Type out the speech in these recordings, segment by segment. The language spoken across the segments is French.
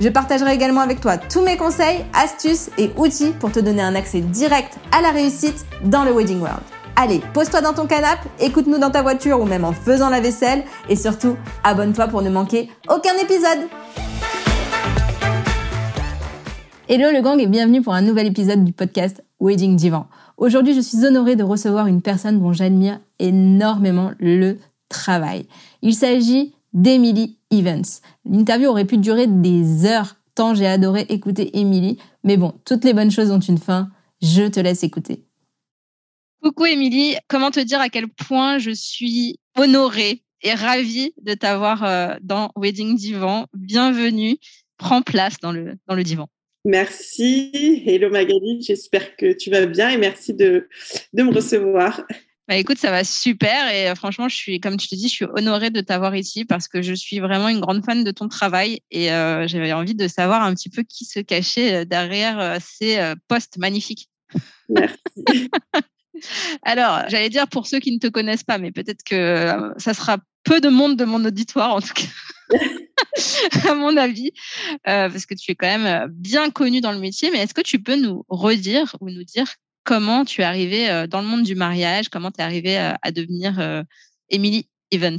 Je partagerai également avec toi tous mes conseils, astuces et outils pour te donner un accès direct à la réussite dans le Wedding World. Allez, pose-toi dans ton canapé, écoute-nous dans ta voiture ou même en faisant la vaisselle et surtout, abonne-toi pour ne manquer aucun épisode. Hello le gang et bienvenue pour un nouvel épisode du podcast Wedding Divan. Aujourd'hui, je suis honorée de recevoir une personne dont j'admire énormément le travail. Il s'agit d'Emily Evans. L'interview aurait pu durer des heures, tant j'ai adoré écouter Emily. Mais bon, toutes les bonnes choses ont une fin. Je te laisse écouter. Coucou Émilie, comment te dire à quel point je suis honorée et ravie de t'avoir euh, dans Wedding Divan. Bienvenue, prends place dans le, dans le divan. Merci. Hello Magali, j'espère que tu vas bien et merci de, de me recevoir. Bah écoute, ça va super et euh, franchement, je suis, comme tu te dis, je suis honorée de t'avoir ici parce que je suis vraiment une grande fan de ton travail et euh, j'avais envie de savoir un petit peu qui se cachait euh, derrière ces postes magnifiques. Merci. Alors, j'allais dire pour ceux qui ne te connaissent pas, mais peut-être que ça sera peu de monde de mon auditoire en tout cas. à mon avis, parce que tu es quand même bien connu dans le métier. Mais est-ce que tu peux nous redire ou nous dire comment tu es arrivée euh, dans le monde du mariage, comment tu es arrivée euh, à devenir euh, Emily Evans?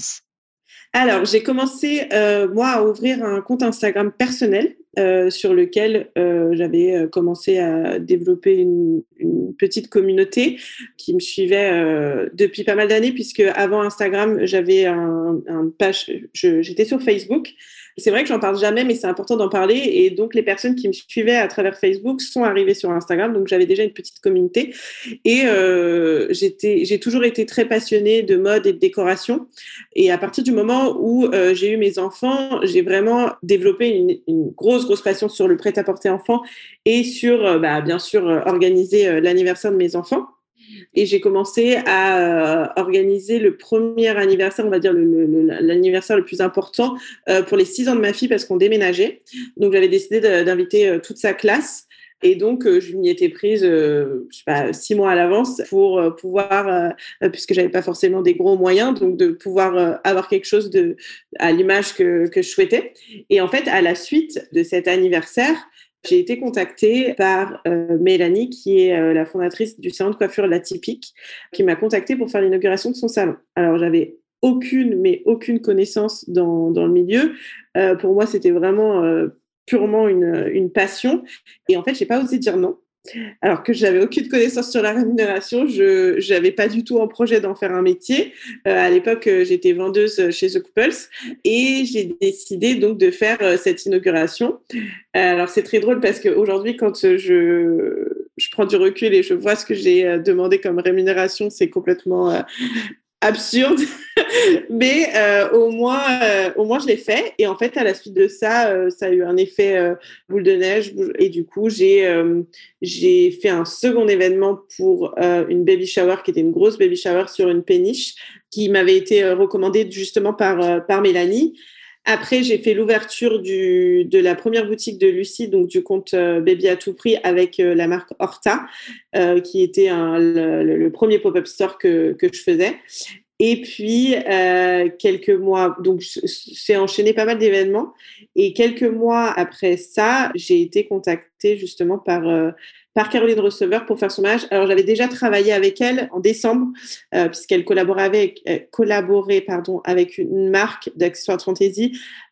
Alors, j'ai commencé, moi, à ouvrir un compte Instagram personnel sur lequel j'avais commencé à développer une, petite communauté qui me suivait depuis pas mal d'années, puisque avant Instagram, j'avais un, un page, j'étais sur Facebook c'est vrai que j'en parle jamais, mais c'est important d'en parler. Et donc, les personnes qui me suivaient à travers Facebook sont arrivées sur Instagram. Donc, j'avais déjà une petite communauté. Et euh, j'ai toujours été très passionnée de mode et de décoration. Et à partir du moment où euh, j'ai eu mes enfants, j'ai vraiment développé une, grosse, grosse passion sur le prêt-à-porter enfant et sur, euh, bah, bien sûr, organiser l'anniversaire de mes enfants. Et j'ai commencé à euh, organiser le premier anniversaire, on va dire l'anniversaire le, plus important euh, pour les six ans de ma fille parce qu'on déménageait. Donc j'avais décidé d'inviter euh, toute sa classe. Et donc, je m'y étais prise, je sais pas, six mois à l'avance pour pouvoir, puisque j'avais pas forcément des gros moyens, donc de pouvoir avoir quelque chose à l'image que je souhaitais. Et en fait, à la suite de cet anniversaire, j'ai été contactée par euh, Mélanie, qui est euh, la fondatrice du salon de coiffure La Typique, qui m'a contactée pour faire l'inauguration de son salon. Alors, j'avais aucune, mais aucune connaissance dans, dans le milieu. Euh, pour moi, c'était vraiment purement une, une, passion. Et en fait, j'ai pas osé dire non alors que j'avais aucune connaissance sur la rémunération, je n'avais pas du tout en projet d'en faire un métier. Euh, à l'époque, euh, j'étais vendeuse chez The Couples et j'ai décidé donc de faire euh, cette inauguration. alors c'est très drôle parce qu'aujourd'hui, quand je, je prends du recul et je vois ce que j'ai demandé comme rémunération, c'est complètement absurde, mais euh, au moins, euh, au moins je l'ai fait. Et en fait, à la suite de ça, euh, ça a eu un effet boule de neige. Et du coup, j'ai j'ai fait un second événement pour une baby shower qui était une grosse baby shower sur une péniche qui m'avait été recommandée justement par par Mélanie. Après, j'ai fait l'ouverture de la première boutique de Lucie, donc du compte Baby à tout prix avec la marque Horta, qui était le, premier pop-up store que, je faisais. Et puis, euh, quelques mois, donc j'ai enchaîné pas mal d'événements. Et quelques mois après ça, j'ai été contactée justement par, euh, par Caroline Receveur pour faire son mariage. Alors, j'avais déjà travaillé avec elle en décembre, euh, puisqu'elle collaborait avec, euh, avec une marque d'accessoires de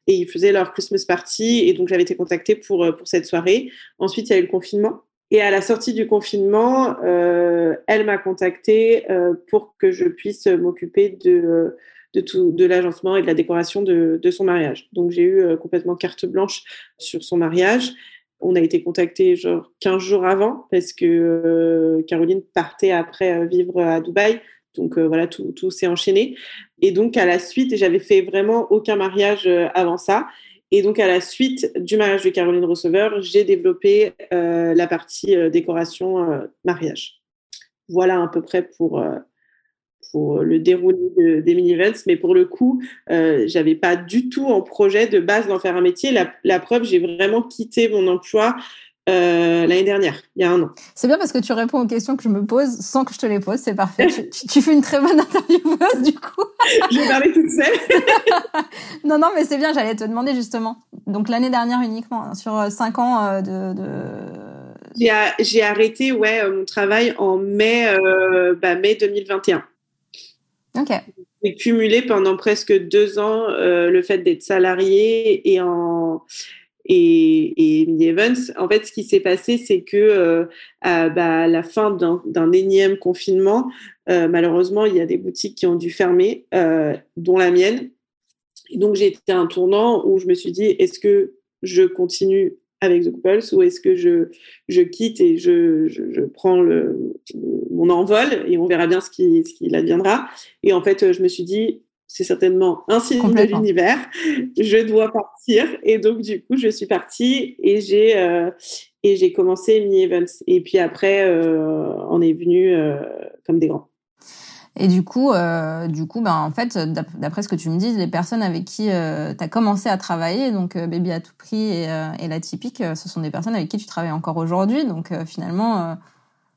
et ils faisaient leur Christmas party. Et donc, j'avais été contactée pour, pour cette soirée. Ensuite, il y a eu le confinement. Et à la sortie du confinement, elle m'a contactée pour que je puisse m'occuper de, de, tout, de l'agencement et de la décoration de, son mariage. Donc j'ai eu complètement carte blanche sur son mariage. On a été contacté genre 15 jours avant parce que euh, Caroline partait après euh, vivre à Dubaï. Donc voilà, tout, tout s'est enchaîné. Et donc à la suite, j'avais fait vraiment aucun mariage avant ça. Et donc, à la suite du mariage de Caroline Receveur, j'ai développé la partie décoration mariage. Voilà à peu près pour pour le déroulé des mini-events, mais pour le coup, euh, j'avais pas du tout en projet de base d'en faire un métier. La, preuve, j'ai vraiment quitté mon emploi euh, l'année dernière, il y a un an. C'est bien parce que tu réponds aux questions que je me pose sans que je te les pose, c'est parfait. tu, fais une très bonne intervieweuse du coup. je vais parler toute seule. non, non, mais c'est bien, j'allais te demander justement. Donc l'année dernière uniquement, hein, sur euh, cinq ans euh, de... de... J'ai arrêté ouais, mon travail en mai, bah, mai 2021. J'ai cumulé pendant presque deux ans euh, le fait d'être salarié et en et, et. En fait, ce qui s'est passé, c'est que euh, à, bah, la fin d'un énième confinement, euh, malheureusement, il y a des boutiques qui ont dû fermer, dont la mienne. Donc, j'ai été à un tournant où je me suis dit, est-ce que je continue avec The Couples ou est-ce que je, je quitte et je, je, prends le, mon envol et on verra bien ce qui, ce qui adviendra. Et en fait, je me suis dit, c'est certainement un signe de l'univers, je dois partir. Et donc, du coup, je suis partie et j'ai euh, et j'ai commencé Mini Events. Et puis après, euh, on est venu euh, comme des grands. Et du coup, euh, du coup, ben en fait, d'après ce que tu me dis, les personnes avec qui euh, tu as commencé à travailler, donc euh, Baby à tout prix et, euh, et la typique, ce sont des personnes avec qui tu travailles encore aujourd'hui. Donc finalement,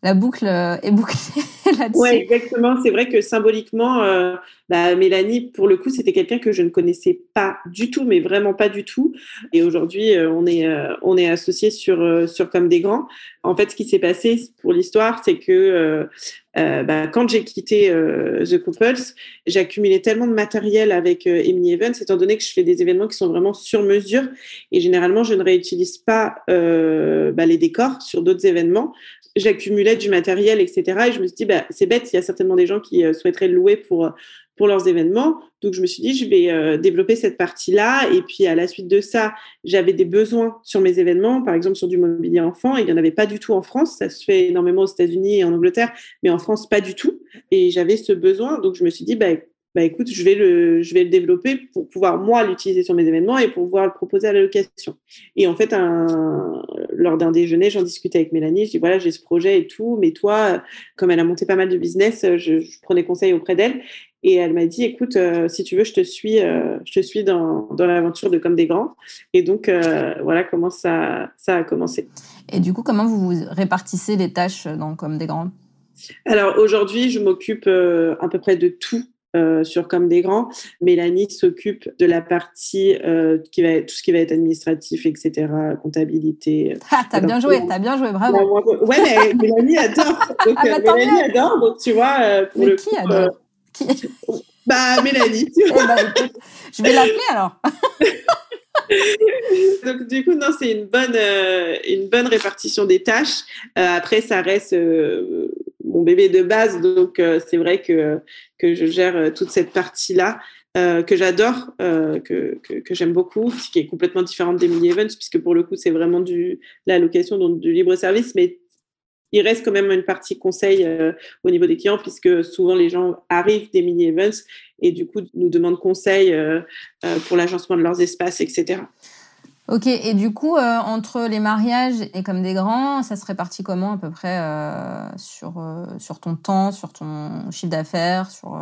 la boucle est bouclée là-dessus. Oui, exactement. C'est vrai que symboliquement, bah, Mélanie, pour le coup, c'était quelqu'un que je ne connaissais pas du tout, mais vraiment pas du tout. Et aujourd'hui, on est on est associés sur sur comme des grands. En fait, ce qui s'est passé pour l'histoire, c'est que euh, bah, quand j'ai quitté euh, The Couples, j'accumulais tellement de matériel avec euh, Emily Evans, étant donné que je fais des événements qui sont vraiment sur mesure. Et généralement, je ne réutilise pas euh, bah, les décors sur d'autres événements. J'accumulais du matériel, etc. Et je me suis dit, bah, c'est bête, il y a certainement des gens qui euh, souhaiteraient le louer pour pour leurs événements. Donc, je me suis dit, je vais euh, développer cette partie-là. Et puis, à la suite de ça, j'avais des besoins sur mes événements, par exemple sur du mobilier enfant. Il n'y en avait pas du tout en France. Ça se fait énormément aux États-Unis et en Angleterre, mais en France, pas du tout. Et j'avais ce besoin. Donc, je me suis dit, bah, bah écoute, je vais le, je vais le développer pour pouvoir moi l'utiliser sur mes événements et pour pouvoir le proposer à la location. Et en fait, lors d'un déjeuner, j'en discutais avec Mélanie. Je dis voilà, j'ai ce projet et tout, mais toi, comme elle a monté pas mal de business, je, je prenais conseil auprès d'elle. Et elle m'a dit, écoute, euh, si tu veux, je te suis, euh, je te suis dans, dans l'aventure de Comme des Grands. Et donc, euh, voilà comment ça, ça a commencé. Et du coup, comment vous vous répartissez les tâches dans Comme des Grands? Alors, aujourd'hui, je m'occupe à peu près de tout sur Comme des Grands. Mélanie s'occupe de la partie qui va être, tout ce qui va être administratif, etc., comptabilité. Ah, t'as bien joué, t'as bien joué, bravo. Ouais, mais Mélanie adore. Donc, ah, bah, Mélanie adore, donc tu vois. pour mais qui adore? bah, Mélanie. Eh ben, je vais l'appeler alors. Donc du coup non c'est une bonne euh, une bonne répartition des tâches. Euh, après ça reste euh, mon bébé de base donc c'est vrai que que je gère toute cette partie là que j'adore que, que, que j'aime beaucoup qui est complètement différente des mini events puisque pour le coup c'est vraiment du la location donc du libre service mais il reste quand même une partie conseil euh, au niveau des clients, puisque souvent les gens arrivent des mini-events et du coup nous demandent conseil euh, euh, pour l'agencement de leurs espaces, etc. Ok, et du coup, entre les mariages et comme des grands, ça se répartit comment à peu près sur, sur ton temps, sur ton chiffre d'affaires sur,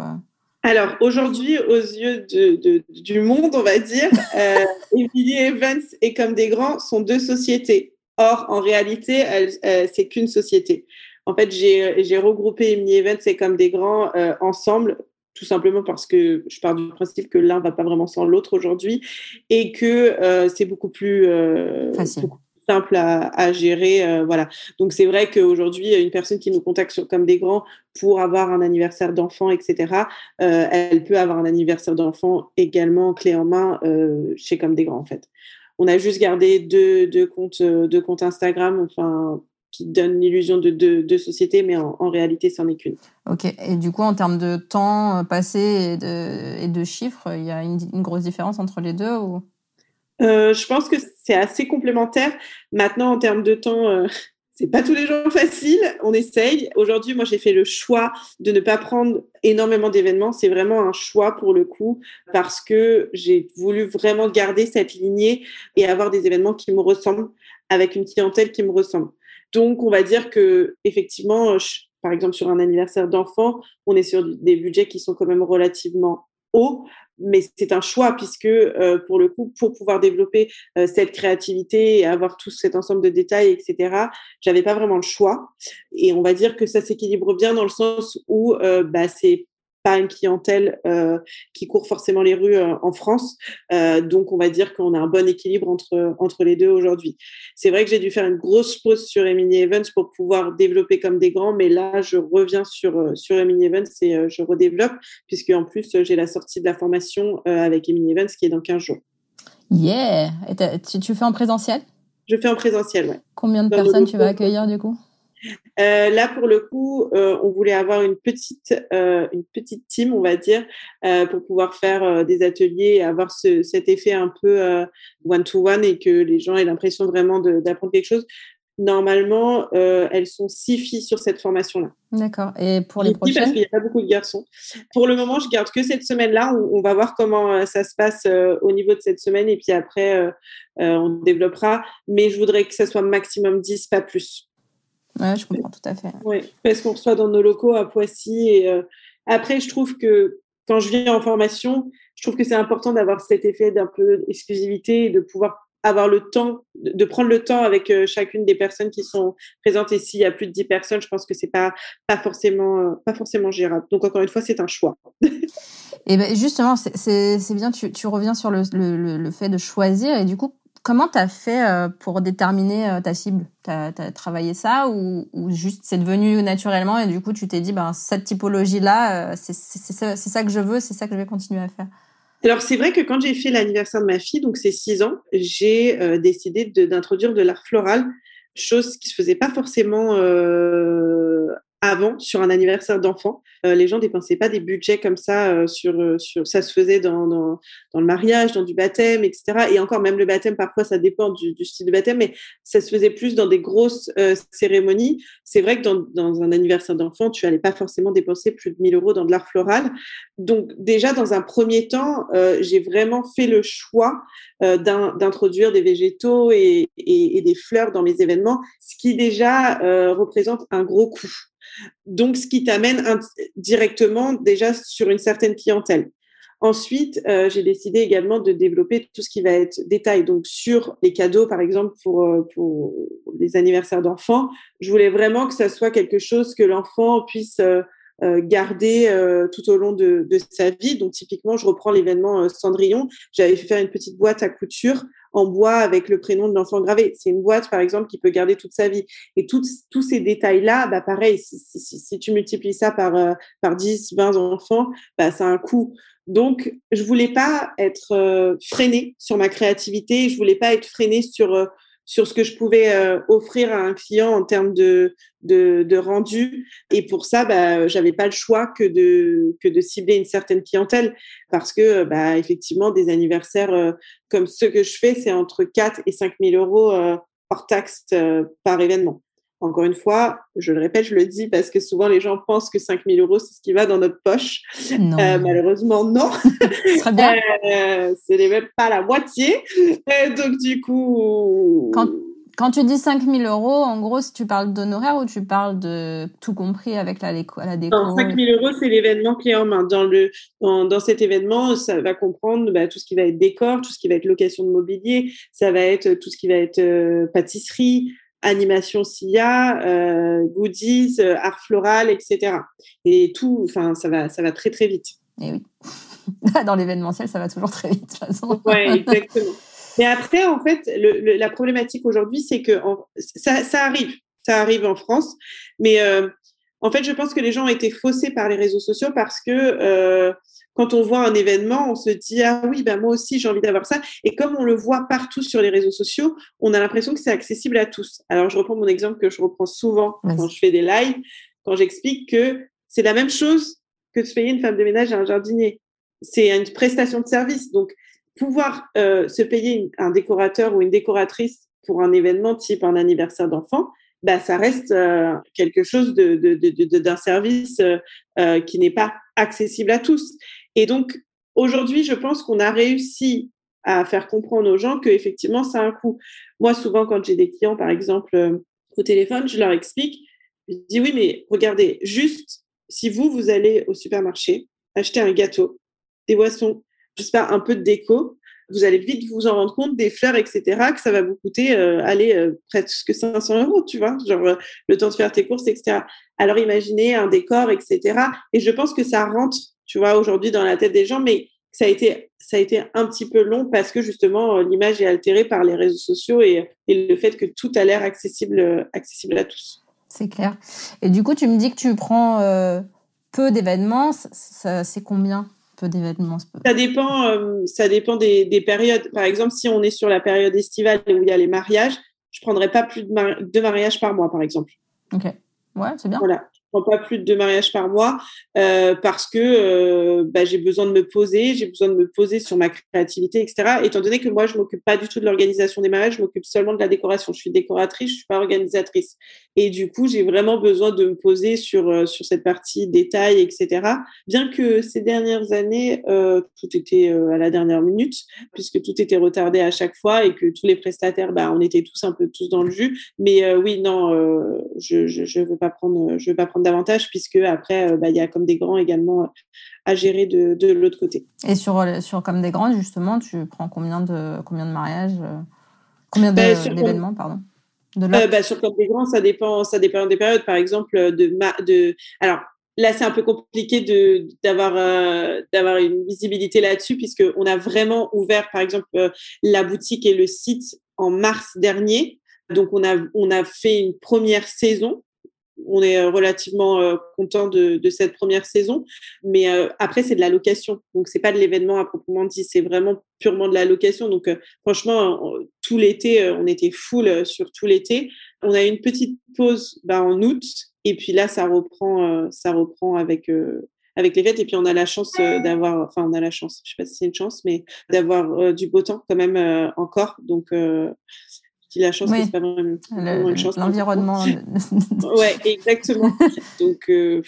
Alors aujourd'hui, aux yeux de, du monde, on va dire, euh, Emily Evans et comme des grands sont deux sociétés. Or, en réalité, c'est qu'une société. En fait, j'ai regroupé Emily Events et comme des grands euh, ensemble, tout simplement parce que je pars du principe que l'un va pas vraiment sans l'autre aujourd'hui et que euh, c'est beaucoup plus euh, simple à, gérer. voilà. Donc c'est vrai qu'aujourd'hui, une personne qui nous contacte sur comme des grands pour avoir un anniversaire d'enfant, etc., elle peut avoir un anniversaire d'enfant également clé en main chez comme des grands en fait. On a juste gardé deux, deux comptes, euh, deux comptes Instagram, enfin, qui donnent l'illusion de deux, sociétés, mais en, réalité, c'en est qu'une. Ok. Et du coup, en termes de temps euh, passé et de, et de chiffres, il y a une, grosse différence entre les deux ou? Euh, Je pense que c'est assez complémentaire. Maintenant, en termes de temps, c'est pas tous les jours facile, on essaye. Aujourd'hui, moi, j'ai fait le choix de ne pas prendre énormément d'événements. C'est vraiment un choix pour le coup parce que j'ai voulu vraiment garder cette lignée et avoir des événements qui me ressemblent avec une clientèle qui me ressemble. Donc, on va dire que effectivement, par exemple, sur un anniversaire d'enfant, on est sur des budgets qui sont quand même relativement mais c'est un choix puisque euh, pour le coup, pour pouvoir développer euh, cette créativité et avoir tout cet ensemble de détails, etc., j'avais pas vraiment le choix. Et on va dire que ça s'équilibre bien dans le sens où euh, bah, c'est pas une clientèle euh, qui court forcément les rues euh, en France. Euh, donc, on va dire qu'on a un bon équilibre entre, entre les deux aujourd'hui. C'est vrai que j'ai dû faire une grosse pause sur Emily Evans pour pouvoir développer comme des grands, mais là, je reviens sur, sur Emily Evans et je redéveloppe, puisque en plus, j'ai la sortie de la formation avec Emily Evans qui est dans 15 jours. Yeah! Et tu, tu fais en présentiel? Je fais en présentiel, oui. Combien de personnes tu vas accueillir du coup? Euh, là, pour le coup, euh, on voulait avoir une petite, euh, une petite team, on va dire, pour pouvoir faire des ateliers et avoir ce, cet effet un peu one-to-one et que les gens aient l'impression vraiment d'apprendre quelque chose. Normalement, elles sont six filles sur cette formation-là. D'accord. Et pour les prochaines Parce qu'il n'y a pas beaucoup de garçons. Pour le moment, je garde que cette semaine-là. On, on, va voir comment ça se passe au niveau de cette semaine et puis après, on développera. Mais je voudrais que ça soit maximum 10, pas plus. Ouais, je comprends tout à fait. Oui, parce qu'on reçoit dans nos locaux à Poissy. Et euh, après, je trouve que quand je viens en formation, je trouve que c'est important d'avoir cet effet d'un peu d'exclusivité et de pouvoir avoir le temps, de prendre le temps avec euh, chacune des personnes qui sont présentes. Et s'il y a plus de 10 personnes, je pense que c'est pas, pas, forcément, euh, pas forcément gérable. Donc, encore une fois, c'est un choix. et ben justement, c'est bien, tu, tu reviens sur le, le, le fait de choisir. Et du coup, Comment tu as fait euh, pour déterminer euh, ta cible? Tu as, travaillé ça ou, juste c'est devenu naturellement et du coup tu t'es dit ben, cette typologie-là, euh, c'est ça, ça, que je veux, c'est ça que je vais continuer à faire? Alors c'est vrai que quand j'ai fait l'anniversaire de ma fille, donc c'est six ans, j'ai décidé d'introduire de, l'art floral, chose qui se faisait pas forcément avant sur un anniversaire d'enfant. Euh, les gens dépensaient pas des budgets comme ça euh, sur, euh, sur ça se faisait dans, le mariage, dans du baptême, etc. Et encore même le baptême, parfois ça dépend du, style de baptême, mais ça se faisait plus dans des grosses cérémonies. C'est vrai que dans, un anniversaire d'enfant, tu allais pas forcément dépenser plus de 1000 euros dans de l'art floral. Donc déjà dans un premier temps, j'ai vraiment fait le choix d'introduire des végétaux et, des fleurs dans mes événements, ce qui déjà représente un gros coût. Donc, ce qui t'amène directement déjà sur une certaine clientèle. Ensuite, euh, j'ai décidé également de développer tout ce qui va être détail. Donc, sur les cadeaux, par exemple, pour, euh, les anniversaires d'enfants, je voulais vraiment que ça soit quelque chose que l'enfant puisse euh, garder tout au long de, de, sa vie. Donc, typiquement, je reprends l'événement Cendrillon. J'avais fait faire une petite boîte à couture en bois avec le prénom de l'enfant gravé. C'est une boîte, par exemple, qui peut garder toute sa vie. Et tous ces détails-là, bah, pareil, si, si, si, tu multiplies ça par, euh, par 10, 20 enfants, bah, ça a un coût. Donc, je voulais pas être euh, freinée sur ma créativité, je voulais pas être freinée sur euh, sur ce que je pouvais euh, offrir à un client en termes de, de, rendu. Et pour ça, bah, j'avais pas le choix que de, que de cibler une certaine clientèle parce que, bah, effectivement, des anniversaires euh, comme ceux que je fais, c'est entre 4 et 5 000 euros euh, hors taxe par événement. Encore une fois, je le répète, je le dis parce que souvent les gens pensent que 5 000 euros, c'est ce qui va dans notre poche. Euh, malheureusement, non. Très bien. Euh, c'est même pas la moitié. Euh, donc, du coup. Quand, quand tu dis 5 000 euros, en gros, si tu parles d'honoraires ou tu parles de tout compris avec la, la déco? Non, 5 000 euros, c'est l'événement clé en main. Dans, le, dans, dans cet événement, ça va comprendre bah, tout ce qui va être décor, tout ce qui va être location de mobilier, ça va être tout ce qui va être euh, pâtisserie, animation SIA, euh, goodies, euh, art floral, etc. Et tout, enfin, ça va, ça va très très vite. Et eh oui. Dans l'événementiel, ça va toujours très vite de toute façon. Oui, exactement. Mais après, en fait, le, le, la problématique aujourd'hui, c'est que en, ça, ça, arrive, ça arrive en France, mais euh, en fait, je pense que les gens ont été faussés par les réseaux sociaux parce que euh, quand on voit un événement, on se dit ah oui, ben moi aussi j'ai envie d'avoir ça. Et comme on le voit partout sur les réseaux sociaux, on a l'impression que c'est accessible à tous. Alors je reprends mon exemple que je reprends souvent quand je fais des lives, quand j'explique que c'est la même chose que de payer une femme de ménage à un jardinier. C'est une prestation de service. Donc pouvoir euh, se payer un décorateur ou une décoratrice pour un événement type un anniversaire d'enfant, bah, ça reste quelque chose de, de, de, d'un service qui n'est pas accessible à tous. Et donc, aujourd'hui, je pense qu'on a réussi à faire comprendre aux gens qu'effectivement, ça a un coût. Moi, souvent, quand j'ai des clients, par exemple, au téléphone, je leur explique, je dis oui, mais regardez, juste si vous, vous allez au supermarché, acheter un gâteau, des boissons, je sais pas, un peu de déco, vous allez vite vous en rendre compte, des fleurs, etc., que ça va vous coûter, euh, aller euh, presque 500 euros, tu vois, genre euh, le temps de faire tes courses, etc. Alors imaginez un décor, etc. Et je pense que ça rentre, tu vois, aujourd'hui dans la tête des gens, mais ça a été, ça a été un petit peu long parce que justement l'image est altérée par les réseaux sociaux et, et le fait que tout a l'air accessible, accessible à tous. C'est clair. Et du coup, tu me dis que tu prends peu d'événements. C'est combien peu d'événements Ça dépend, euh, ça dépend des, des, périodes. Par exemple, si on est sur la période estivale où il y a les mariages, je prendrai pas plus de deux mariages par mois, par exemple. Ok. Ouais, c'est bien. Voilà prends pas plus de deux mariages par mois euh, parce que euh, bah, j'ai besoin de me poser, j'ai besoin de me poser sur ma créativité, etc. Étant donné que moi, je m'occupe pas du tout de l'organisation des mariages, je m'occupe seulement de la décoration. Je suis décoratrice, je suis pas organisatrice. Et du coup, j'ai vraiment besoin de me poser sur euh, sur cette partie détail, etc. Bien que ces dernières années, tout était à la dernière minute, puisque tout était retardé à chaque fois et que tous les prestataires, bah, on était tous un peu tous dans le jus. Mais oui, non, je, je je veux pas prendre, je veux pas prendre davantage puisque après, euh, bah, il y a comme des grands également euh, à gérer de, de l'autre côté. Et sur, euh, sur comme des grands, justement, tu prends combien de, combien de mariages Combien bah, d'événements, pardon de bah, Sur comme des grands, ça dépend, ça dépend des périodes. Par exemple, de, de alors là, c'est un peu compliqué de d'avoir d'avoir une visibilité là-dessus puisque on a vraiment ouvert, par exemple, la boutique et le site en mars dernier. Donc on a on a fait une première saison on est euh, relativement euh, content de, cette première saison. Mais euh, après, c'est de la location. Donc, c'est pas de l'événement à proprement dit. C'est vraiment purement de la location. Donc, franchement, tout l'été, on était full sur tout l'été. On a eu une petite pause bah, en août. Et puis là, ça reprend, ça reprend avec avec les fêtes. Et puis, on a la chance d'avoir, enfin, on a la chance, je sais pas si c'est une chance, mais d'avoir du beau temps quand même encore. Donc, la chance, c'est pas vraiment, une chance. L'environnement. ouais, exactement. Donc, euh,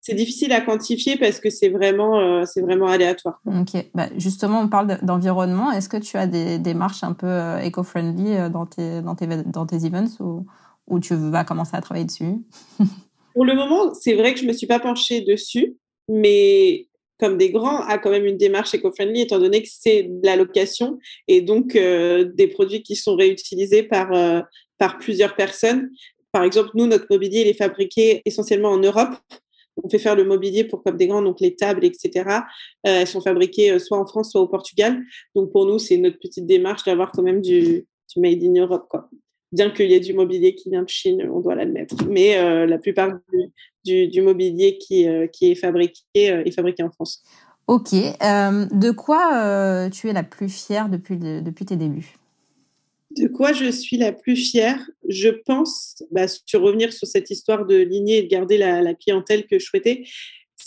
c'est difficile à quantifier parce que c'est vraiment, euh, c'est vraiment aléatoire. Ok. Bah, justement, on parle d'environnement. Est-ce que tu as des démarches un peu euh, éco-friendly dans tes, dans, tes, dans tes events ou, ou tu vas commencer à travailler dessus? Pour le moment, c'est vrai que je me suis pas penchée dessus, mais comme des grands, a quand même une démarche éco-friendly, étant donné que c'est de la location et donc euh, des produits qui sont réutilisés par, euh, par plusieurs personnes. Par exemple, nous, notre mobilier, il est fabriqué essentiellement en Europe. On fait faire le mobilier pour comme des grands, donc les tables, etc. Euh, elles sont fabriquées soit en France, soit au Portugal. Donc pour nous, c'est notre petite démarche d'avoir quand même du, du made in Europe. Quoi bien qu'il y ait du mobilier qui vient de Chine, on doit l'admettre. Mais la plupart du, mobilier qui, euh, qui est fabriqué euh, est fabriqué en France. Ok. de quoi tu es la plus fière depuis, depuis tes débuts? De quoi je suis la plus fière? Je pense, bah, sur revenir sur cette histoire de lignée et de garder la, la clientèle que je souhaitais,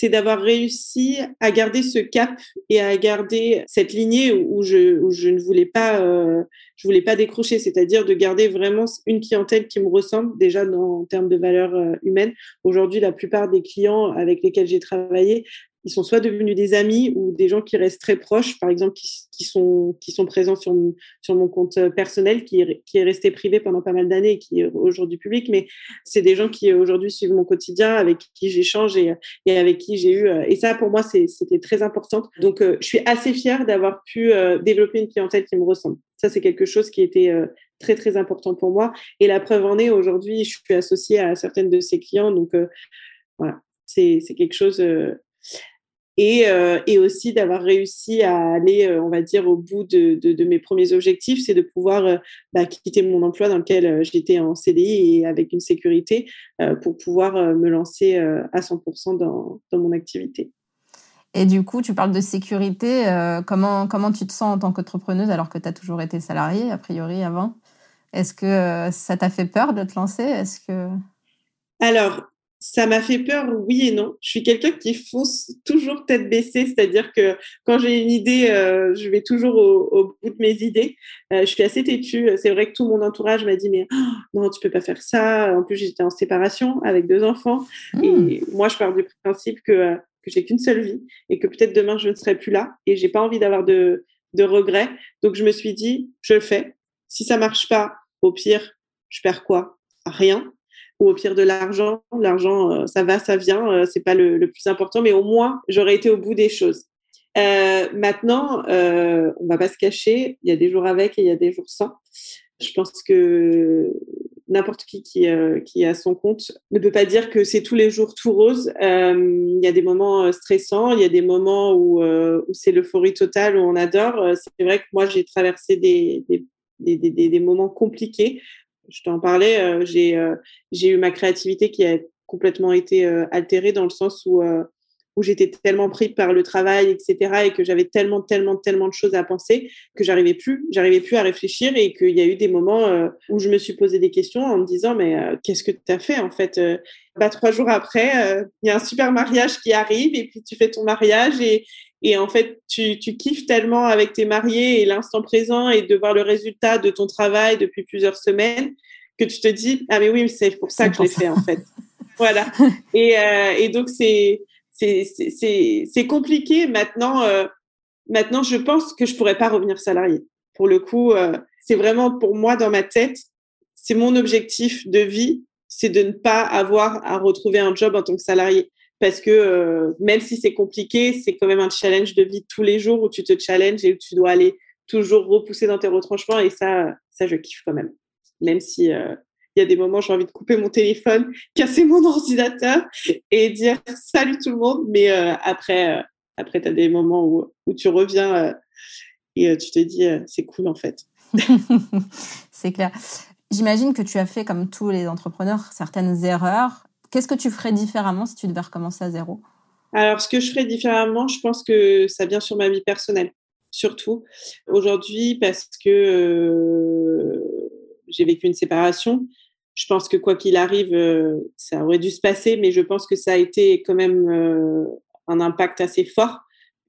c'est d'avoir réussi à garder ce cap et à garder cette lignée où je, ne voulais pas, euh, je voulais pas décrocher, c'est-à-dire de garder vraiment une clientèle qui me ressemble déjà en termes de valeur euh, humaine. Aujourd'hui, la plupart des clients avec lesquels j'ai travaillé ils sont soit devenus des amis ou des gens qui restent très proches, par exemple, qui, sont, qui sont présents sur, sur mon compte euh, personnel, qui qui est resté privé pendant pas mal d'années et qui est aujourd'hui public, mais c'est des gens qui aujourd'hui suivent mon quotidien, avec qui j'échange et, et avec qui j'ai eu. Euh, et ça, pour moi, c'était très important. Donc, euh, je suis assez fière d'avoir pu développer une clientèle qui me ressemble. Ça, c'est quelque chose qui était très, très important pour moi. Et la preuve en est, aujourd'hui, je suis associée à certaines de ces clients. Donc, voilà, c'est quelque chose et, euh, et aussi d'avoir réussi à aller, euh, on va dire, au bout de, de, de mes premiers objectifs, c'est de pouvoir euh, bah, quitter mon emploi dans lequel j'étais en CDI et avec une sécurité pour pouvoir me lancer à 100% dans, dans mon activité. Et du coup, tu parles de sécurité. comment, comment tu te sens en tant qu'entrepreneuse alors que tu as toujours été salariée, a priori, avant? Est-ce que ça t'a fait peur de te lancer? Est-ce que... Alors, ça m'a fait peur, oui et non. Je suis quelqu'un qui fonce toujours tête baissée, c'est-à-dire que quand j'ai une idée, euh, je vais toujours au, bout de mes idées. Euh, je suis assez têtue. C'est vrai que tout mon entourage m'a dit mais oh, non, tu peux pas faire ça. En plus, j'étais en séparation avec deux enfants mmh. et moi, je pars du principe que euh, que j'ai qu'une seule vie et que peut-être demain je ne serai plus là et j'ai pas envie d'avoir de de regrets. Donc je me suis dit, je le fais. Si ça marche pas, au pire, je perds quoi? Rien ou au pire de l'argent. L'argent, euh, ça va, ça vient, euh, c'est pas le, plus important, mais au moins j'aurais été au bout des choses. Euh, maintenant, euh, on va pas se cacher, il y a des jours avec et il y a des jours sans. Je pense que n'importe qui qui, qui a son compte ne peut pas dire que c'est tous les jours tout rose. il y a des moments stressants, il y a des moments où, où c'est l'euphorie totale, où on adore. C'est vrai que moi, j'ai traversé des, des, des, des, des moments compliqués je t'en parlais, euh, j'ai euh, j'ai eu ma créativité qui a complètement été euh, altérée dans le sens où où j'étais tellement pris par le travail, etc., et que j'avais tellement, tellement, tellement de choses à penser que j'arrivais plus, j'arrivais plus à réfléchir et qu'il y a eu des moments où je me suis posé des questions en me disant mais qu'est-ce que tu as fait en fait bah, Trois jours après, il y a un super mariage qui arrive et puis tu fais ton mariage et, et en fait, tu, tu kiffes tellement avec tes mariés et l'instant présent et de voir le résultat de ton travail depuis plusieurs semaines que tu te dis ah mais oui c'est pour ça que je l'ai fait en fait. Voilà. Et, euh, et donc c'est c'est compliqué maintenant euh, maintenant je pense que je pourrais pas revenir salarié pour le coup euh, c'est vraiment pour moi dans ma tête c'est mon objectif de vie c'est de ne pas avoir à retrouver un job en tant que salarié parce que euh, même si c'est compliqué, c'est quand même un challenge de vie tous les jours où tu te challenges et où tu dois aller toujours repousser dans tes retranchements et ça, ça je kiffe quand même. Même si euh, il y a des moments où j'ai envie de couper mon téléphone, casser mon ordinateur et dire salut tout le monde, mais euh, après, après tu as des moments où, où tu reviens et tu te dis c'est cool en fait. c'est clair. J'imagine que tu as fait, comme tous les entrepreneurs, certaines erreurs Qu'est-ce que tu ferais différemment si tu devais recommencer à zéro? Alors, ce que je ferais différemment, je pense que ça vient sur ma vie personnelle, surtout aujourd'hui, parce que euh, j'ai vécu une séparation. Je pense que quoi qu'il arrive, euh, ça aurait dû se passer, mais je pense que ça a été quand même euh, un impact assez fort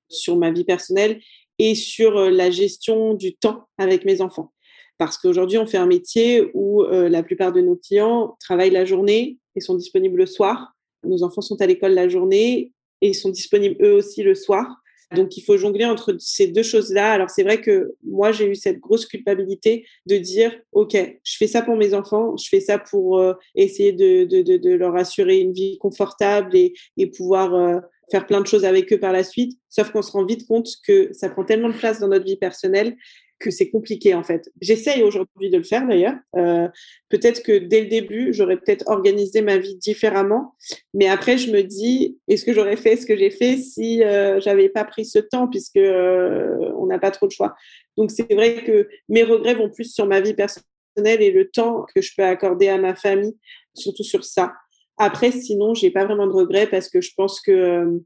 sur ma vie personnelle et sur la gestion du temps avec mes enfants. Parce qu'aujourd'hui, on fait un métier où la plupart de nos clients travaillent la journée, et sont disponibles le soir. Nos enfants sont à l'école la journée et sont disponibles eux aussi le soir. Donc, il faut jongler entre ces deux choses-là. Alors, c'est vrai que moi, j'ai eu cette grosse culpabilité de dire, OK, je fais ça pour mes enfants, je fais ça pour euh, essayer de, de, de, de, leur assurer une vie confortable et, et pouvoir euh, faire plein de choses avec eux par la suite. Sauf qu'on se rend vite compte que ça prend tellement de place dans notre vie personnelle que c'est compliqué en fait. J'essaye aujourd'hui de le faire d'ailleurs. Euh, peut-être que dès le début, j'aurais peut-être organisé ma vie différemment, mais après je me dis, est-ce que j'aurais fait ce que j'ai fait si euh, j'avais pas pris ce temps, puisque euh, on n'a pas trop de choix. Donc c'est vrai que mes regrets vont plus sur ma vie personnelle et le temps que je peux accorder à ma famille, surtout sur ça. Après, sinon, j'ai pas vraiment de regrets parce que je pense que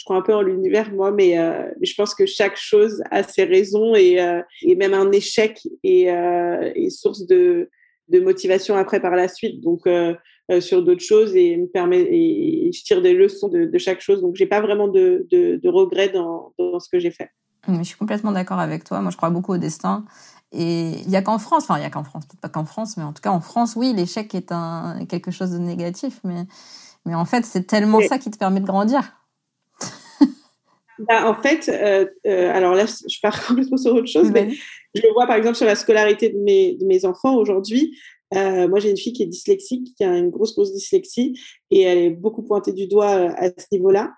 je crois un peu en l'univers, moi, mais, euh, je pense que chaque chose a ses raisons et, euh, et même un échec est, euh, est source de, de, motivation après par la suite. Donc, sur d'autres choses et me permet et je tire des leçons de, de chaque chose. Donc, j'ai pas vraiment de, regrets dans, dans, ce que j'ai fait. Je suis complètement d'accord avec toi. Moi, je crois beaucoup au destin. Et il y a qu'en France, enfin, il y a qu'en France, peut-être pas qu'en France, mais en tout cas, en France, oui, l'échec est un, quelque chose de négatif, mais, mais en fait, c'est tellement ça qui te permet de grandir. Bah, en fait, euh, euh, alors là, je pars complètement sur autre chose, mais je le vois par exemple sur la scolarité de mes, de mes enfants aujourd'hui. Euh, moi, j'ai une fille qui est dyslexique, qui a une grosse, grosse dyslexie, et elle est beaucoup pointée du doigt à ce niveau-là.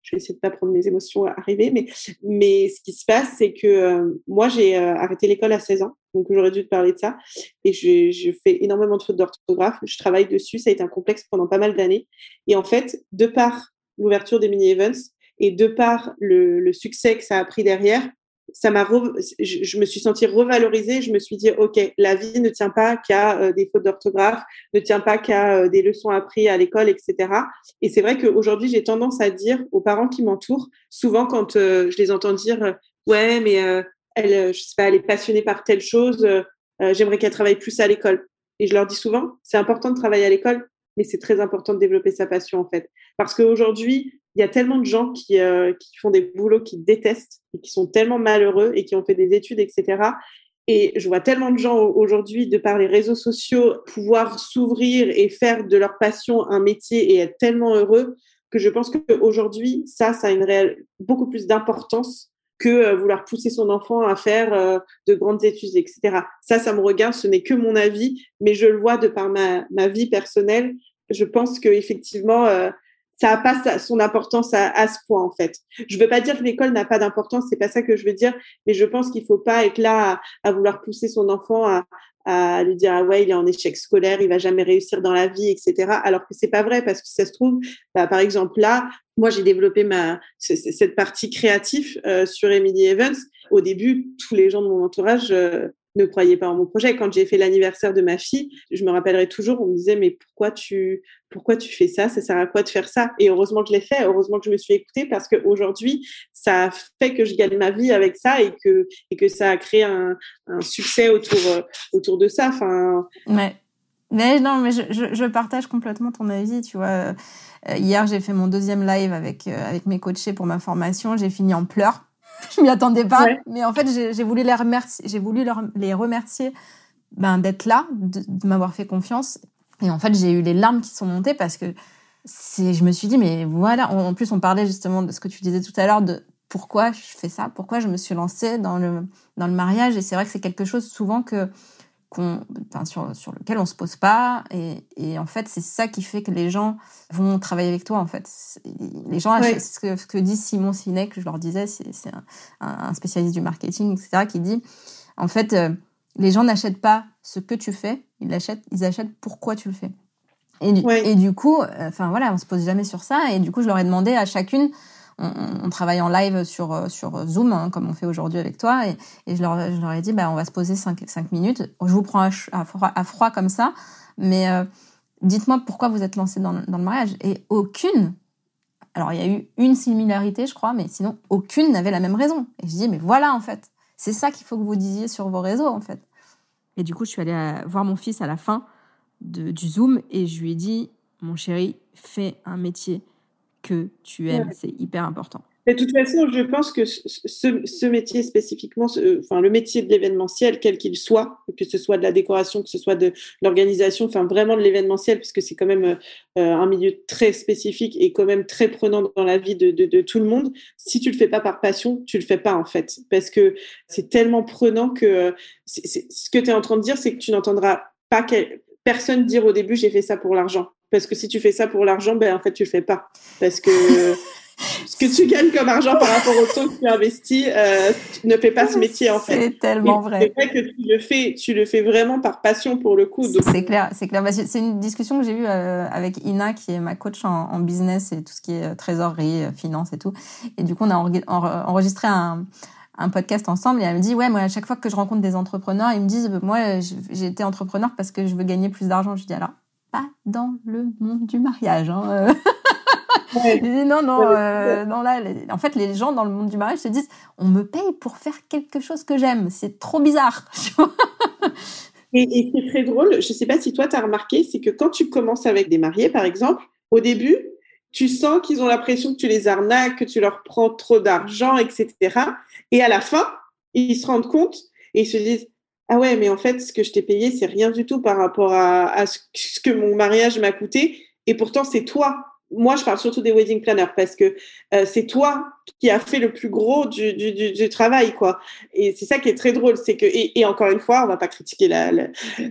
Je vais essayer de pas prendre mes émotions à arriver, mais, mais ce qui se passe, c'est que euh, moi, j'ai arrêté l'école à 16 ans, donc j'aurais dû te parler de ça, et je, je fais énormément de fautes d'orthographe. Je travaille dessus, ça a été un complexe pendant pas mal d'années. Et en fait, de par l'ouverture des mini-events, et de par le, succès que ça a pris derrière, ça m'a, je, je, me suis sentie revalorisée. Je me suis dit, ok, la vie ne tient pas qu'à euh, des fautes d'orthographe, ne tient pas qu'à euh, des leçons apprises à l'école, etc. Et c'est vrai qu'aujourd'hui, j'ai tendance à dire aux parents qui m'entourent, souvent quand euh, je les entends dire, ouais, mais elle, je sais pas, elle est passionnée par telle chose, j'aimerais qu'elle travaille plus à l'école. Et je leur dis souvent, c'est important de travailler à l'école, mais c'est très important de développer sa passion en fait. Parce qu'aujourd'hui, il y a tellement de gens qui, euh, qui font des boulots qu'ils détestent et qui sont tellement malheureux et qui ont fait des études, etc. Et je vois tellement de gens aujourd'hui, de par les réseaux sociaux, pouvoir s'ouvrir et faire de leur passion un métier et être tellement heureux que je pense qu'aujourd'hui, ça, ça a une beaucoup plus d'importance que euh, vouloir pousser son enfant à faire euh, de grandes études, etc. Ça, ça me regarde, ce n'est que mon avis, mais je le vois de par ma, ma vie personnelle. Je pense qu'effectivement, euh, ça n'a pas son importance à, à, ce point, en fait. Je ne veux pas dire que l'école n'a pas d'importance, c'est pas ça que je veux dire, mais je pense qu'il ne faut pas être là à, à, vouloir pousser son enfant à, à lui dire ah ouais il est en échec scolaire, il va jamais réussir dans la vie, etc. Alors que c'est pas vrai parce que ça se trouve, bah, par exemple là, moi j'ai développé ma cette partie créative euh, sur Emily Evans. Au début, tous les gens de mon entourage euh, ne croyais pas en mon projet. Quand j'ai fait l'anniversaire de ma fille, je me rappellerai toujours, on me disait mais pourquoi tu pourquoi tu fais ça? Ça sert à quoi de faire ça? Et heureusement que je l'ai fait, heureusement que je me suis écoutée parce qu'aujourd'hui, ça fait que je gagne ma vie avec ça et que et que ça a créé un, succès autour autour de ça. Enfin. Ouais. Mais non, mais je, je, je, partage complètement ton avis. Tu vois, euh, hier j'ai fait mon deuxième live avec euh, avec mes coachés pour ma formation. J'ai fini en pleurs je m'y attendais pas. Mais en fait, j'ai voulu les remercier, j'ai voulu leur, les remercier ben, d'être là, de, m'avoir fait confiance. Et en fait, j'ai eu les larmes qui sont montées parce que c'est, je me suis dit, mais voilà. En plus, on parlait justement de ce que tu disais tout à l'heure de pourquoi je fais ça, pourquoi je me suis lancée dans le, dans le mariage. Et c'est vrai que c'est quelque chose souvent que, enfin, sur, sur lequel on se pose pas. Et, et en fait, c'est ça qui fait que les gens vont travailler avec toi, en fait. Les gens, ce, que, ce que dit Simon Sinek, je leur disais, c'est un, un, spécialiste du marketing, etc., qui dit, en fait, euh, les gens n'achètent pas ce que tu fais, ils achètent, ils achètent pourquoi tu le fais. Et, et du coup, euh, enfin voilà, on se pose jamais sur ça. Et du coup, je leur ai demandé à chacune, on, travaille en live sur euh, sur Zoom, hein, comme on fait aujourd'hui avec toi, et, je, leur, ai dit, bah, on va se poser 5, cinq minutes. Je vous prends à, froid, comme ça, mais euh, dites-moi pourquoi vous êtes lancé dans, dans le mariage. Et aucune, alors il y a eu une similarité, je crois, mais sinon aucune n'avait la même raison. Et je dis, mais voilà en fait, c'est ça qu'il faut que vous disiez sur vos réseaux en fait. Et du coup, je suis allée voir mon fils à la fin de, du Zoom et je lui ai dit, mon chéri, fais un métier que tu aimes. C'est hyper important. de toute façon, je pense que ce, ce métier spécifiquement, enfin le métier de l'événementiel, quel qu'il soit, que ce soit de la décoration, que ce soit de l'organisation, enfin vraiment de l'événementiel, puisque c'est quand même euh, un milieu très spécifique et quand même très prenant dans la vie de, de, de, tout le monde. Si tu le fais pas par passion, tu le fais pas en fait, parce que c'est tellement prenant que ce que tu es en train de dire, c'est que tu n'entendras pas personne dire au début j'ai fait ça pour l'argent. Parce que si tu fais ça pour l'argent, ben en fait tu le fais pas. Parce que ce que tu gagnes comme argent par rapport au temps que tu investis, euh, tu ne fais pas ce métier en fait. C'est tellement vrai. C'est vrai que tu le fais, tu le fais vraiment par passion pour le coup. C'est clair, c'est clair. Bah, c'est une discussion que j'ai eue euh, avec Ina, qui est ma coach en, en, business et tout ce qui est euh, trésorerie, euh, finance et tout. Et du coup, on a enregistré un un podcast ensemble et elle me dit ouais moi à chaque fois que je rencontre des entrepreneurs ils me disent moi j'ai été entrepreneur parce que je veux gagner plus d'argent je dis alors pas dans le monde du mariage. Hein. non, non, euh, non là, en fait, les gens dans le monde du mariage se disent, on me paye pour faire quelque chose que j'aime. C'est trop bizarre. et, et c'est très drôle. Je sais pas si toi, tu as remarqué, c'est que quand tu commences avec des mariés, par exemple, au début, tu sens qu'ils ont l'impression que tu les arnaques, que tu leur prends trop d'argent, etc. Et à la fin, ils se rendent compte et ils se disent, ah ouais, mais en fait, ce que je t'ai payé, c'est rien du tout par rapport à, ce que mon mariage m'a coûté. Et pourtant, c'est toi moi, je parle surtout des wedding planners parce que euh, c'est toi qui as fait le plus gros du, du, du, du travail, quoi. Et c'est ça qui est très drôle, c'est que et, et, encore une fois, on va pas critiquer la, la,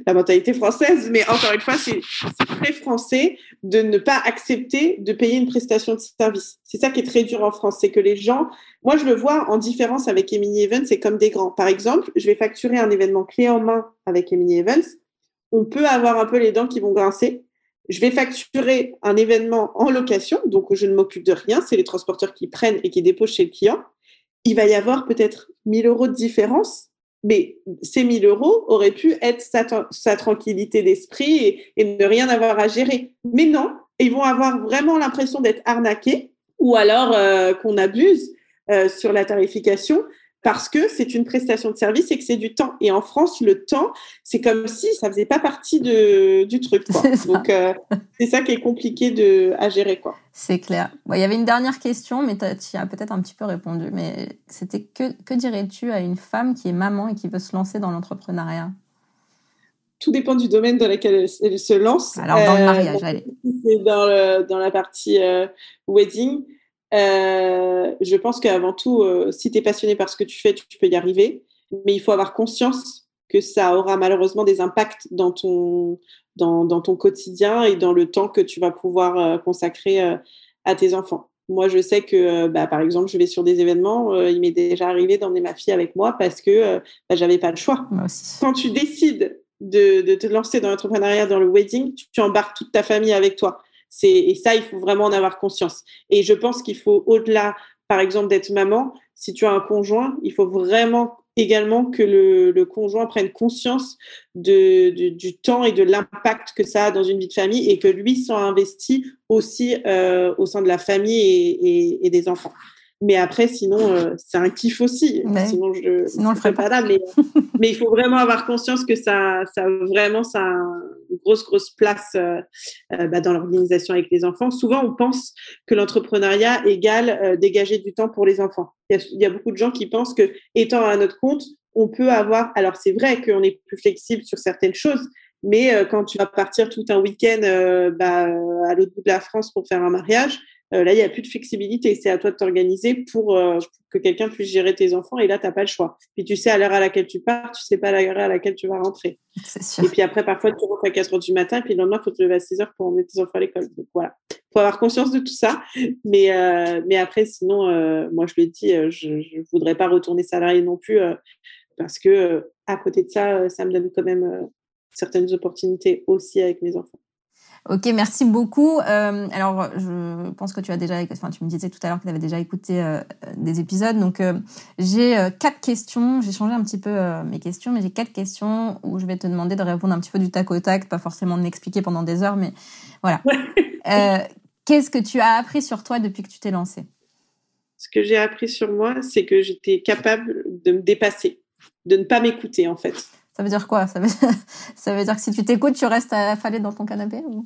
la mentalité française, mais encore une fois, c'est très français de ne pas accepter de payer une prestation de service. C'est ça qui est très dur en France, c'est que les gens, moi, je le vois en différence avec Emily Evans, c'est comme des grands. Par exemple, je vais facturer un événement clé en main avec Emily Evans. On peut avoir un peu les dents qui vont grincer je vais facturer un événement en location, donc je ne m'occupe de rien, c'est les transporteurs qui prennent et qui déposent chez le client. Il va y avoir peut-être 1000 euros de différence, mais ces 1000 euros auraient pu être sa, tranquillité d'esprit et, et, ne rien avoir à gérer. Mais non, ils vont avoir vraiment l'impression d'être arnaqués ou alors euh, qu'on abuse euh, sur la tarification parce que c'est une prestation de service et que c'est du temps. Et en France, le temps, c'est comme si ça faisait pas partie de, du truc. Quoi. Donc, euh, c'est ça qui est compliqué de, à gérer. quoi. C'est clair. Il y avait une dernière question, mais tu as peut-être un petit peu répondu. Mais c'était que, que dirais-tu à une femme qui est maman et qui veut se lancer dans l'entrepreneuriat? Tout dépend du domaine dans lequel elle, se lance. Alors, dans le mariage, allez. C'est dans, dans la partie wedding. Euh, je pense qu'avant tout, euh, si tu es passionné par ce que tu fais, tu, peux y arriver. Mais il faut avoir conscience que ça aura malheureusement des impacts dans ton, dans, dans ton quotidien et dans le temps que tu vas pouvoir euh, consacrer à tes enfants. Moi, je sais que, bah, par exemple, je vais sur des événements. il m'est déjà arrivé d'emmener ma fille avec moi parce que bah, j'avais pas le choix. Quand tu décides de, de te lancer dans l'entrepreneuriat, dans le wedding, tu, tu embarques toute ta famille avec toi et ça, il faut vraiment en avoir conscience. Et je pense qu'il faut, au-delà, par exemple, d'être maman, si tu as un conjoint, il faut vraiment également que le, conjoint prenne conscience du temps et de l'impact que ça a dans une vie de famille et que lui soit investi aussi euh, au sein de la famille et des enfants. Mais après, sinon, euh, c'est un kiff aussi. Sinon, je ne le ferai pas là. Mais, mais il faut vraiment avoir conscience que ça, ça vraiment, ça a une grosse, grosse place euh, euh, bah, dans l'organisation avec les enfants. Souvent, on pense que l'entrepreneuriat égale dégager du temps pour les enfants. Il y, a, beaucoup de gens qui pensent que, étant à notre compte, on peut avoir. Alors, c'est vrai qu'on est plus flexible sur certaines choses, mais quand tu vas partir tout un week-end bah, à l'autre bout de la France pour faire un mariage, euh, là, il n'y a plus de flexibilité. C'est à toi de t'organiser pour, euh, que quelqu'un puisse gérer tes enfants. Et là, tu n'as pas le choix. Puis tu sais à l'heure à laquelle tu pars, tu sais pas à l'heure à laquelle tu vas rentrer. Sûr. Et puis après, parfois, tu rentres à 4 heures du matin. Puis le lendemain, il faut te lever à 6 heures pour emmener tes enfants à l'école. Donc voilà. faut avoir conscience de tout ça. Mais, euh, mais après, sinon, moi, je le dis, je ne voudrais pas retourner salarié non plus. parce que à côté de ça, ça me donne quand même certaines opportunités aussi avec mes enfants. Ok, merci beaucoup. Euh, alors, je pense que tu as déjà, enfin, tu me disais tout à l'heure que tu avais déjà écouté euh, des épisodes. Donc, euh, j'ai quatre questions. J'ai changé un petit peu mes questions, mais j'ai quatre questions où je vais te demander de répondre un petit peu du tac au tac, pas forcément de m'expliquer pendant des heures, mais voilà. Qu'est-ce que tu as appris sur toi depuis que tu t'es lancée? Ce que j'ai appris sur moi, c'est que j'étais capable de me dépasser, de ne pas m'écouter, en fait. Ça veut dire quoi? Ça veut... ça veut dire que si tu t'écoutes, tu restes affalé dans ton canapé ou...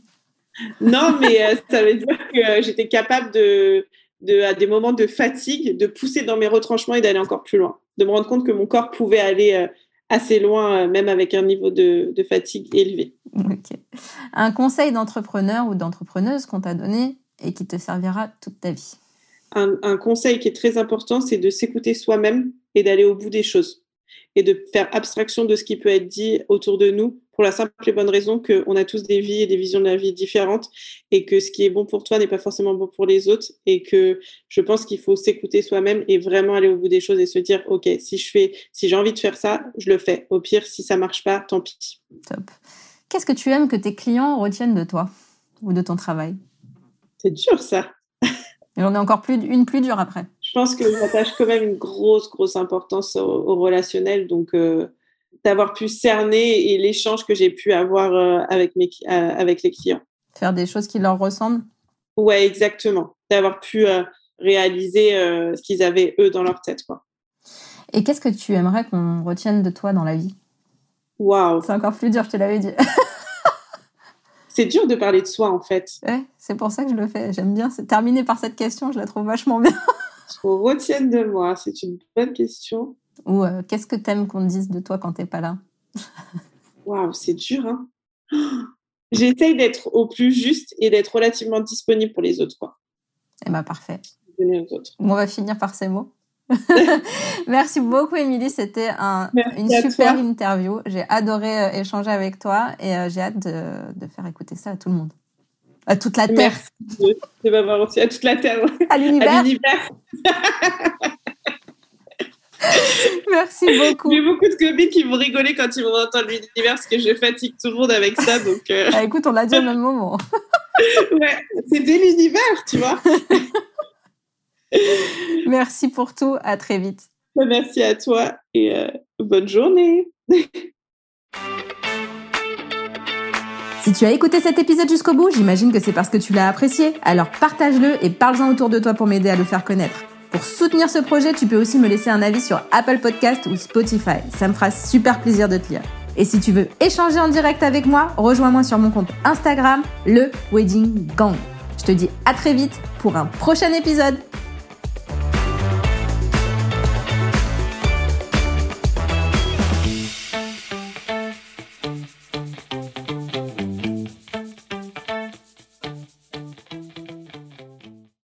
Non, mais euh, ça veut dire que j'étais capable de, de, à des moments de fatigue, de pousser dans mes retranchements et d'aller encore plus loin. De me rendre compte que mon corps pouvait aller euh, assez loin, euh, même avec un niveau de, de fatigue élevé. Un conseil d'entrepreneur ou d'entrepreneuse qu'on t'a donné et qui te servira toute ta vie? Un, un conseil qui est très important, c'est de s'écouter soi-même et d'aller au bout des choses et de faire abstraction de ce qui peut être dit autour de nous pour la simple et bonne raison qu'on a tous des vies et des visions de la vie différentes et que ce qui est bon pour toi n'est pas forcément bon pour les autres et que je pense qu'il faut s'écouter soi-même et vraiment aller au bout des choses et se dire ok si je fais si j'ai envie de faire ça je le fais. Au pire si ça marche pas tant pis. Top. Qu'est-ce que tu aimes que tes clients retiennent de toi ou de ton travail? C'est dur ça. Et on est encore plus une plus dure après. Je pense que j'attache quand même une grosse, grosse importance au, relationnel. Donc, euh, d'avoir pu cerner et l'échange que j'ai pu avoir euh, avec, mes, euh, avec les clients. Faire des choses qui leur ressemblent? Ouais, exactement. D'avoir pu réaliser ce qu'ils avaient eux dans leur tête. Quoi. Et qu'est-ce que tu aimerais qu'on retienne de toi dans la vie? Waouh C'est encore plus dur, je te l'avais dit. c'est dur de parler de soi en fait. Ouais, c'est pour ça que je le fais. J'aime bien. C'est terminé par cette question, je la trouve vachement bien qu'on retienne de moi C'est une bonne question. Ou euh, qu'est-ce que t'aimes qu'on dise de toi quand t'es pas là? Waouh, c'est dur, hein J'essaye d'être au plus juste et d'être relativement disponible pour les autres, quoi. Eh ben, parfait. On va finir par ces mots. Merci beaucoup, Émilie. C'était un, une super interview. J'ai adoré euh, échanger avec toi et euh, j'ai hâte de, de, faire écouter ça à tout le monde. À toute la Terre. Merci de m'avoir aussi À toute la Terre. À l'univers. Merci beaucoup. J'ai beaucoup de copines qui vont rigoler quand ils vont entendre l'univers parce que je fatigue tout le monde avec ça. Donc euh. ah, écoute, on l'a dit au même moment. ouais, c'était l'univers, tu vois. Merci pour tout. À très vite. Merci à toi et euh, bonne journée. Si tu as écouté cet épisode jusqu'au bout, j'imagine que c'est parce que tu l'as apprécié. Alors partage-le et parle-en autour de toi pour m'aider à le faire connaître. Pour soutenir ce projet, tu peux aussi me laisser un avis sur Apple Podcast ou Spotify. Ça me fera super plaisir de te lire. Et si tu veux échanger en direct avec moi, rejoins-moi sur mon compte Instagram, le Wedding Gang. Je te dis à très vite pour un prochain épisode.